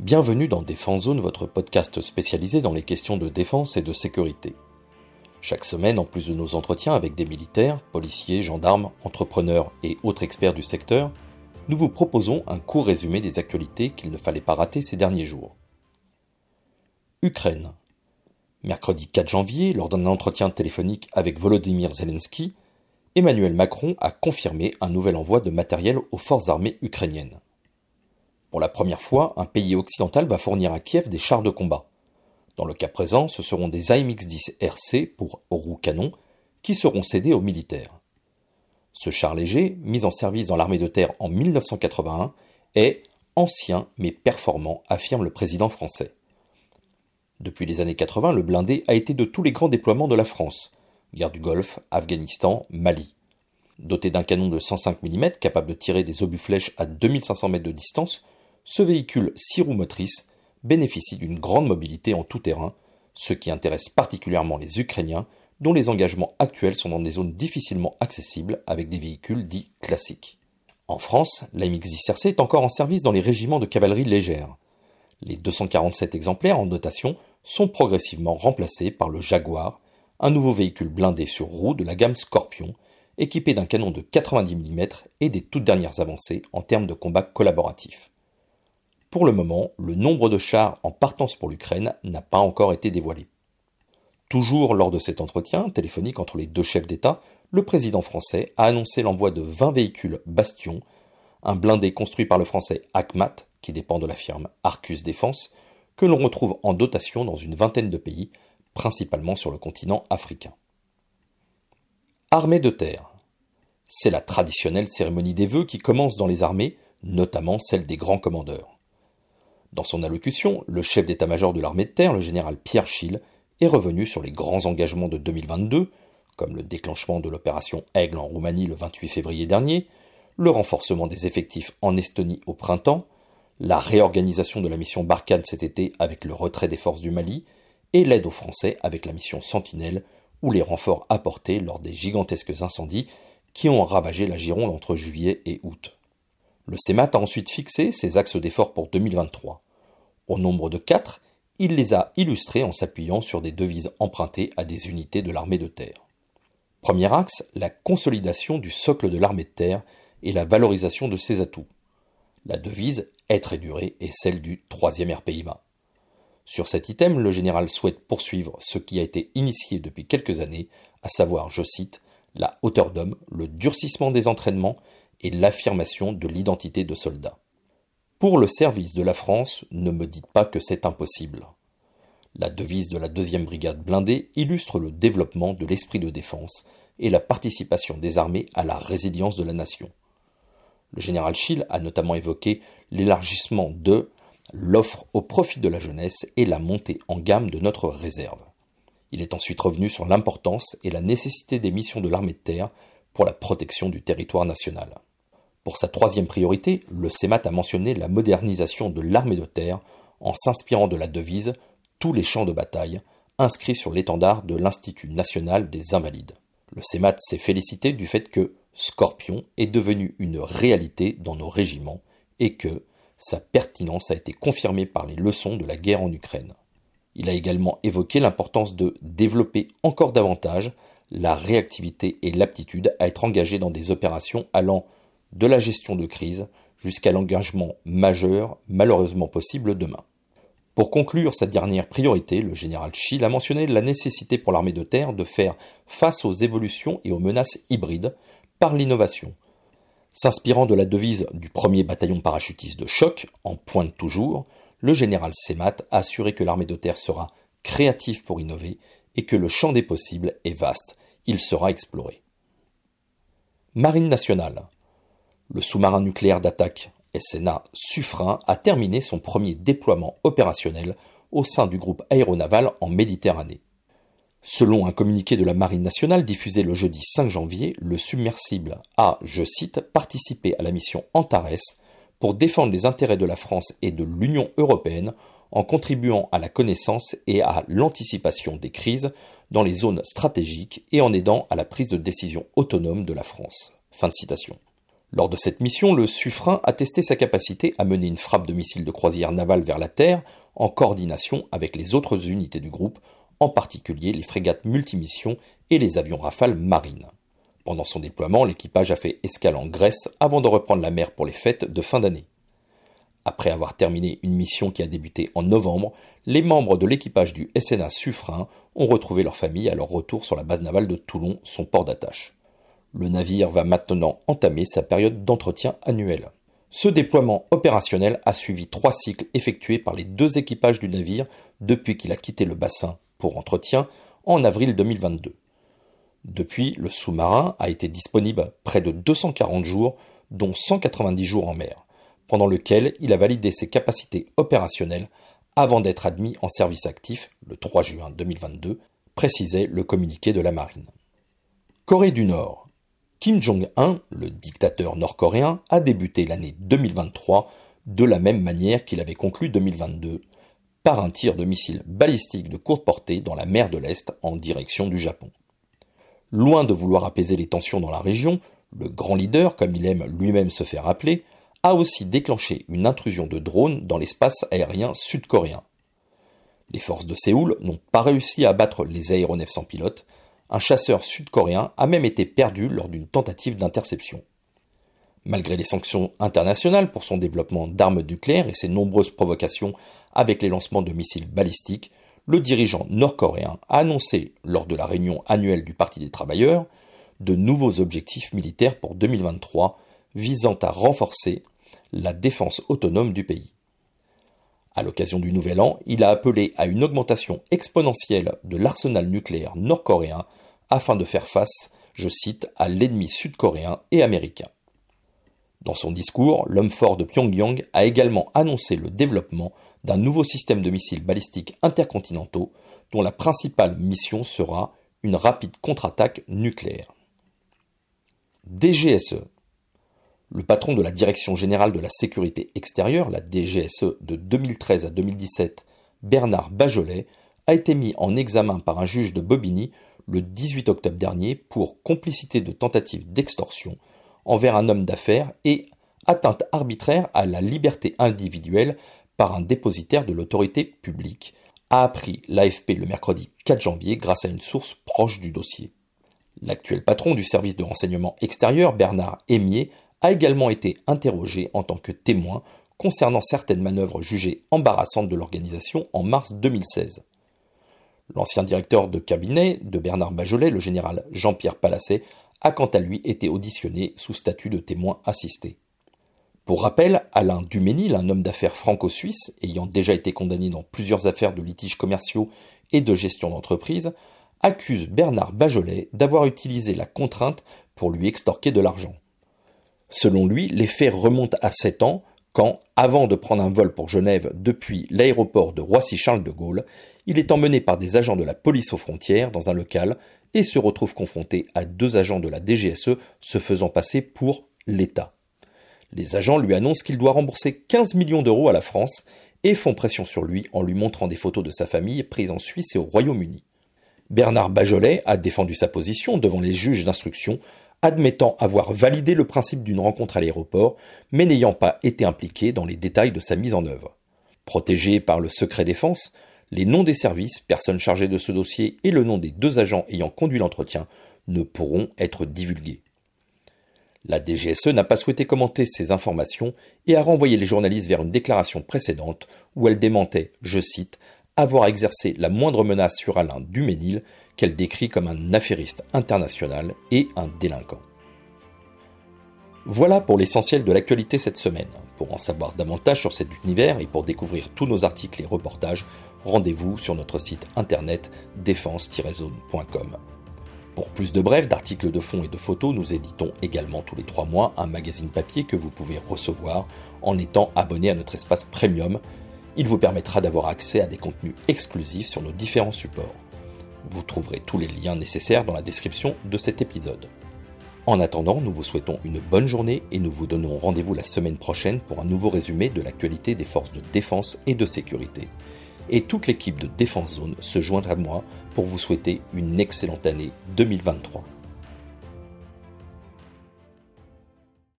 Bienvenue dans Défense Zone, votre podcast spécialisé dans les questions de défense et de sécurité. Chaque semaine, en plus de nos entretiens avec des militaires, policiers, gendarmes, entrepreneurs et autres experts du secteur, nous vous proposons un court résumé des actualités qu'il ne fallait pas rater ces derniers jours. Ukraine. Mercredi 4 janvier, lors d'un entretien téléphonique avec Volodymyr Zelensky, Emmanuel Macron a confirmé un nouvel envoi de matériel aux forces armées ukrainiennes. Pour la première fois, un pays occidental va fournir à Kiev des chars de combat. Dans le cas présent, ce seront des AMX-10 RC pour roues canon qui seront cédés aux militaires. Ce char léger, mis en service dans l'armée de terre en 1981, est ancien mais performant, affirme le président français. Depuis les années 80, le blindé a été de tous les grands déploiements de la France guerre du Golfe, Afghanistan, Mali. Doté d'un canon de 105 mm capable de tirer des obus flèches à 2500 mètres de distance, ce véhicule 6 roues motrices bénéficie d'une grande mobilité en tout terrain, ce qui intéresse particulièrement les Ukrainiens, dont les engagements actuels sont dans des zones difficilement accessibles avec des véhicules dits classiques. En France, la MX-10RC est encore en service dans les régiments de cavalerie légère. Les 247 exemplaires en dotation sont progressivement remplacés par le Jaguar, un nouveau véhicule blindé sur roues de la gamme Scorpion, équipé d'un canon de 90 mm et des toutes dernières avancées en termes de combat collaboratif. Pour le moment, le nombre de chars en partance pour l'Ukraine n'a pas encore été dévoilé. Toujours lors de cet entretien téléphonique entre les deux chefs d'État, le président français a annoncé l'envoi de 20 véhicules Bastion, un blindé construit par le français ACMAT, qui dépend de la firme Arcus Défense, que l'on retrouve en dotation dans une vingtaine de pays, principalement sur le continent africain. Armée de terre. C'est la traditionnelle cérémonie des vœux qui commence dans les armées, notamment celle des grands commandeurs. Dans son allocution, le chef d'état-major de l'armée de terre, le général Pierre Schill, est revenu sur les grands engagements de 2022, comme le déclenchement de l'opération Aigle en Roumanie le 28 février dernier, le renforcement des effectifs en Estonie au printemps, la réorganisation de la mission Barkhane cet été avec le retrait des forces du Mali, et l'aide aux Français avec la mission Sentinelle, ou les renforts apportés lors des gigantesques incendies qui ont ravagé la Gironde entre juillet et août. Le CEMAT a ensuite fixé ses axes d'effort pour 2023. Au nombre de quatre, il les a illustrés en s'appuyant sur des devises empruntées à des unités de l'armée de terre. Premier axe, la consolidation du socle de l'armée de terre et la valorisation de ses atouts. La devise être et durer est celle du troisième RPIMA. Sur cet item, le général souhaite poursuivre ce qui a été initié depuis quelques années, à savoir, je cite, la hauteur d'homme, le durcissement des entraînements et l'affirmation de l'identité de soldat. Pour le service de la France, ne me dites pas que c'est impossible. La devise de la deuxième brigade blindée illustre le développement de l'esprit de défense et la participation des armées à la résilience de la nation. Le général Schill a notamment évoqué l'élargissement de l'offre au profit de la jeunesse et la montée en gamme de notre réserve. Il est ensuite revenu sur l'importance et la nécessité des missions de l'armée de terre pour la protection du territoire national. Pour sa troisième priorité, le CEMAT a mentionné la modernisation de l'armée de terre en s'inspirant de la devise Tous les champs de bataille, inscrit sur l'étendard de l'Institut national des invalides. Le CEMAT s'est félicité du fait que Scorpion est devenu une réalité dans nos régiments et que sa pertinence a été confirmée par les leçons de la guerre en Ukraine. Il a également évoqué l'importance de développer encore davantage la réactivité et l'aptitude à être engagé dans des opérations allant de la gestion de crise jusqu'à l'engagement majeur malheureusement possible demain. Pour conclure sa dernière priorité, le général Schill a mentionné la nécessité pour l'armée de terre de faire face aux évolutions et aux menaces hybrides par l'innovation. S'inspirant de la devise du premier bataillon parachutiste de choc, en pointe toujours, le général Semat a assuré que l'armée de terre sera créative pour innover et que le champ des possibles est vaste, il sera exploré. Marine nationale. Le sous-marin nucléaire d'attaque SNA Suffren a terminé son premier déploiement opérationnel au sein du groupe aéronaval en Méditerranée. Selon un communiqué de la Marine nationale diffusé le jeudi 5 janvier, le submersible a, je cite, participé à la mission Antares pour défendre les intérêts de la France et de l'Union européenne en contribuant à la connaissance et à l'anticipation des crises dans les zones stratégiques et en aidant à la prise de décision autonome de la France. Fin de citation. Lors de cette mission, le Suffren a testé sa capacité à mener une frappe de missiles de croisière navale vers la Terre en coordination avec les autres unités du groupe, en particulier les frégates multimissions et les avions Rafale marines. Pendant son déploiement, l'équipage a fait escale en Grèce avant de reprendre la mer pour les fêtes de fin d'année. Après avoir terminé une mission qui a débuté en novembre, les membres de l'équipage du SNA Suffren ont retrouvé leur famille à leur retour sur la base navale de Toulon, son port d'attache. Le navire va maintenant entamer sa période d'entretien annuel. Ce déploiement opérationnel a suivi trois cycles effectués par les deux équipages du navire depuis qu'il a quitté le bassin pour entretien en avril 2022. Depuis, le sous-marin a été disponible près de 240 jours, dont 190 jours en mer, pendant lequel il a validé ses capacités opérationnelles avant d'être admis en service actif le 3 juin 2022, précisait le communiqué de la marine. Corée du Nord. Kim Jong-un, le dictateur nord-coréen, a débuté l'année 2023 de la même manière qu'il avait conclu 2022, par un tir de missile balistique de courte portée dans la mer de l'Est en direction du Japon. Loin de vouloir apaiser les tensions dans la région, le grand leader, comme il aime lui-même se faire appeler, a aussi déclenché une intrusion de drones dans l'espace aérien sud-coréen. Les forces de Séoul n'ont pas réussi à abattre les aéronefs sans pilote. Un chasseur sud-coréen a même été perdu lors d'une tentative d'interception. Malgré les sanctions internationales pour son développement d'armes nucléaires et ses nombreuses provocations avec les lancements de missiles balistiques, le dirigeant nord-coréen a annoncé lors de la réunion annuelle du Parti des travailleurs de nouveaux objectifs militaires pour 2023 visant à renforcer la défense autonome du pays. À l'occasion du Nouvel An, il a appelé à une augmentation exponentielle de l'arsenal nucléaire nord-coréen afin de faire face, je cite, à l'ennemi sud-coréen et américain. Dans son discours, l'homme fort de Pyongyang a également annoncé le développement d'un nouveau système de missiles balistiques intercontinentaux dont la principale mission sera une rapide contre-attaque nucléaire. DGSE. Le patron de la Direction générale de la sécurité extérieure, la DGSE, de 2013 à 2017, Bernard Bajolet, a été mis en examen par un juge de Bobigny le 18 octobre dernier pour complicité de tentative d'extorsion envers un homme d'affaires et atteinte arbitraire à la liberté individuelle par un dépositaire de l'autorité publique, a appris l'AFP le mercredi 4 janvier grâce à une source proche du dossier. L'actuel patron du service de renseignement extérieur, Bernard Émier, a également été interrogé en tant que témoin concernant certaines manœuvres jugées embarrassantes de l'organisation en mars 2016. L'ancien directeur de cabinet de Bernard Bajolet, le général Jean-Pierre Palasset, a quant à lui été auditionné sous statut de témoin assisté. Pour rappel, Alain Duménil, un homme d'affaires franco-suisse ayant déjà été condamné dans plusieurs affaires de litiges commerciaux et de gestion d'entreprise, accuse Bernard Bajolet d'avoir utilisé la contrainte pour lui extorquer de l'argent. Selon lui, les faits remontent à 7 ans, quand, avant de prendre un vol pour Genève depuis l'aéroport de Roissy-Charles de Gaulle, il est emmené par des agents de la police aux frontières dans un local et se retrouve confronté à deux agents de la DGSE se faisant passer pour l'État. Les agents lui annoncent qu'il doit rembourser 15 millions d'euros à la France et font pression sur lui en lui montrant des photos de sa famille prises en Suisse et au Royaume-Uni. Bernard Bajolet a défendu sa position devant les juges d'instruction, admettant avoir validé le principe d'une rencontre à l'aéroport, mais n'ayant pas été impliqué dans les détails de sa mise en œuvre. Protégé par le secret défense, les noms des services, personnes chargées de ce dossier et le nom des deux agents ayant conduit l'entretien ne pourront être divulgués. La DGSE n'a pas souhaité commenter ces informations et a renvoyé les journalistes vers une déclaration précédente où elle démentait, je cite, avoir exercé la moindre menace sur Alain Duménil, qu'elle décrit comme un affairiste international et un délinquant. Voilà pour l'essentiel de l'actualité cette semaine. Pour en savoir davantage sur cet univers et pour découvrir tous nos articles et reportages, rendez-vous sur notre site internet défense-zone.com. Pour plus de brefs, d'articles de fond et de photos, nous éditons également tous les trois mois un magazine papier que vous pouvez recevoir en étant abonné à notre espace premium. Il vous permettra d'avoir accès à des contenus exclusifs sur nos différents supports. Vous trouverez tous les liens nécessaires dans la description de cet épisode. En attendant, nous vous souhaitons une bonne journée et nous vous donnons rendez-vous la semaine prochaine pour un nouveau résumé de l'actualité des forces de défense et de sécurité et toute l'équipe de Défense Zone se joindra à moi pour vous souhaiter une excellente année 2023.